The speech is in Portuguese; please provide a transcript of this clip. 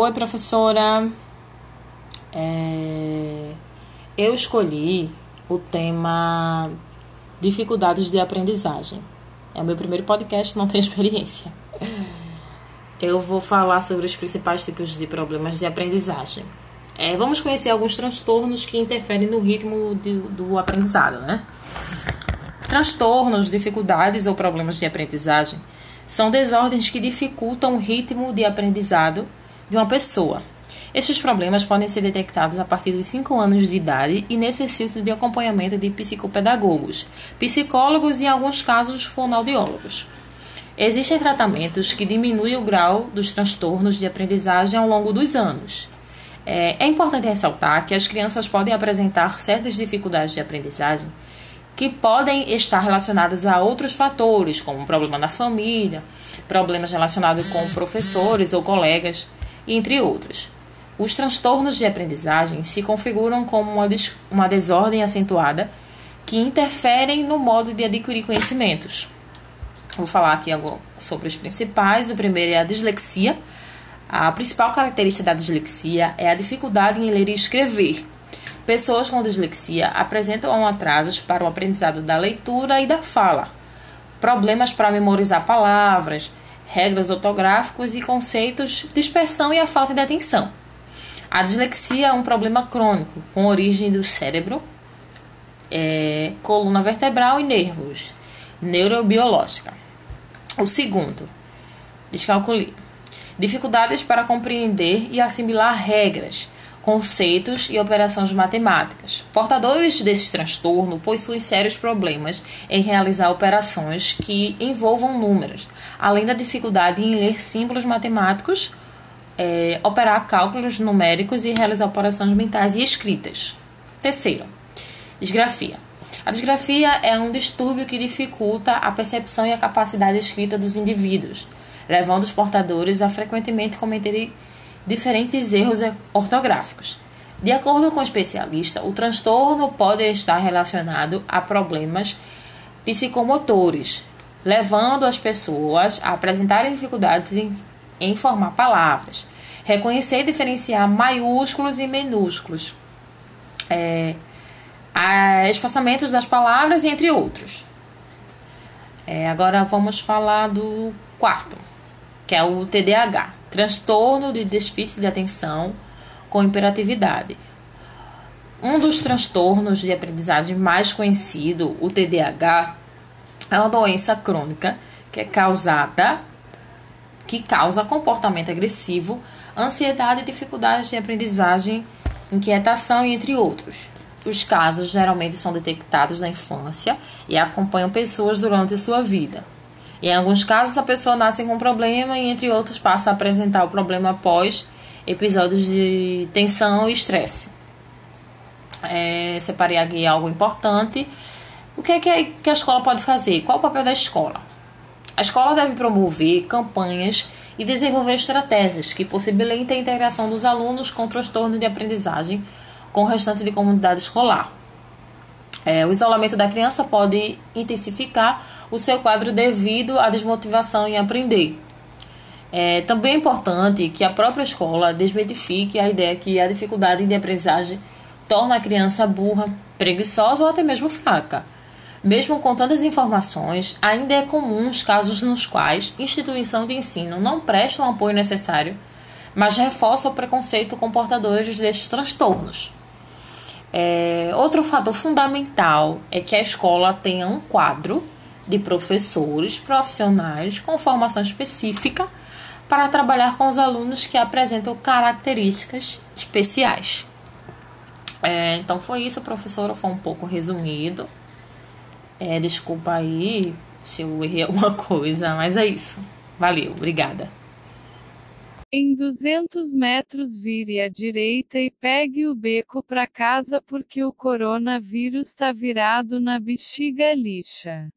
Oi, professora. É... Eu escolhi o tema dificuldades de aprendizagem. É o meu primeiro podcast, não tenho experiência. Eu vou falar sobre os principais tipos de problemas de aprendizagem. É, vamos conhecer alguns transtornos que interferem no ritmo de, do aprendizado, né? Transtornos, dificuldades ou problemas de aprendizagem são desordens que dificultam o ritmo de aprendizado de uma pessoa. Estes problemas podem ser detectados a partir dos 5 anos de idade e necessitam de acompanhamento de psicopedagogos, psicólogos e, em alguns casos, fonoaudiólogos. Existem tratamentos que diminuem o grau dos transtornos de aprendizagem ao longo dos anos. É, é importante ressaltar que as crianças podem apresentar certas dificuldades de aprendizagem que podem estar relacionadas a outros fatores, como um problema na família, problemas relacionados com professores ou colegas, entre outros. Os transtornos de aprendizagem se configuram como uma, uma desordem acentuada que interferem no modo de adquirir conhecimentos. Vou falar aqui sobre os principais. O primeiro é a dislexia. A principal característica da dislexia é a dificuldade em ler e escrever. Pessoas com dislexia apresentam atrasos para o aprendizado da leitura e da fala, problemas para memorizar palavras, regras ortográficas e conceitos, dispersão e a falta de atenção. A dislexia é um problema crônico com origem do cérebro, é, coluna vertebral e nervos, neurobiológica. O segundo, descalculia. Dificuldades para compreender e assimilar regras, conceitos e operações matemáticas. Portadores desse transtorno possuem sérios problemas em realizar operações que envolvam números, além da dificuldade em ler símbolos matemáticos, é, operar cálculos numéricos e realizar operações mentais e escritas. Terceiro, disgrafia. A disgrafia é um distúrbio que dificulta a percepção e a capacidade escrita dos indivíduos, levando os portadores a frequentemente cometerem diferentes erros ortográficos. De acordo com o especialista, o transtorno pode estar relacionado a problemas psicomotores, levando as pessoas a apresentarem dificuldades em, em formar palavras, reconhecer e diferenciar maiúsculos e minúsculos, é, espaçamentos das palavras, entre outros. É, agora vamos falar do quarto, que é o TDAH transtorno de déficit de atenção com hiperatividade. Um dos transtornos de aprendizagem mais conhecido, o TDAH, é uma doença crônica que é causada que causa comportamento agressivo, ansiedade, dificuldades de aprendizagem, inquietação e entre outros. Os casos geralmente são detectados na infância e acompanham pessoas durante a sua vida. Em alguns casos, a pessoa nasce com um problema e, entre outros, passa a apresentar o problema após episódios de tensão e estresse. É, separei aqui algo importante. O que é que a escola pode fazer? Qual o papel da escola? A escola deve promover campanhas e desenvolver estratégias que possibilitem a integração dos alunos com transtorno de aprendizagem com o restante de comunidade escolar. É, o isolamento da criança pode intensificar o seu quadro devido à desmotivação em aprender. É também é importante que a própria escola desmitifique a ideia que a dificuldade de aprendizagem torna a criança burra, preguiçosa ou até mesmo fraca. Mesmo com tantas informações, ainda é comum os casos nos quais instituição de ensino não presta o apoio necessário, mas reforça o preconceito com portadores destes transtornos. É, outro fator fundamental é que a escola tenha um quadro de professores profissionais com formação específica para trabalhar com os alunos que apresentam características especiais. É, então foi isso, professora, foi um pouco resumido. É, desculpa aí se eu errei alguma coisa, mas é isso. Valeu, obrigada. Em 200 metros vire à direita e pegue o beco para casa porque o coronavírus está virado na bexiga lixa.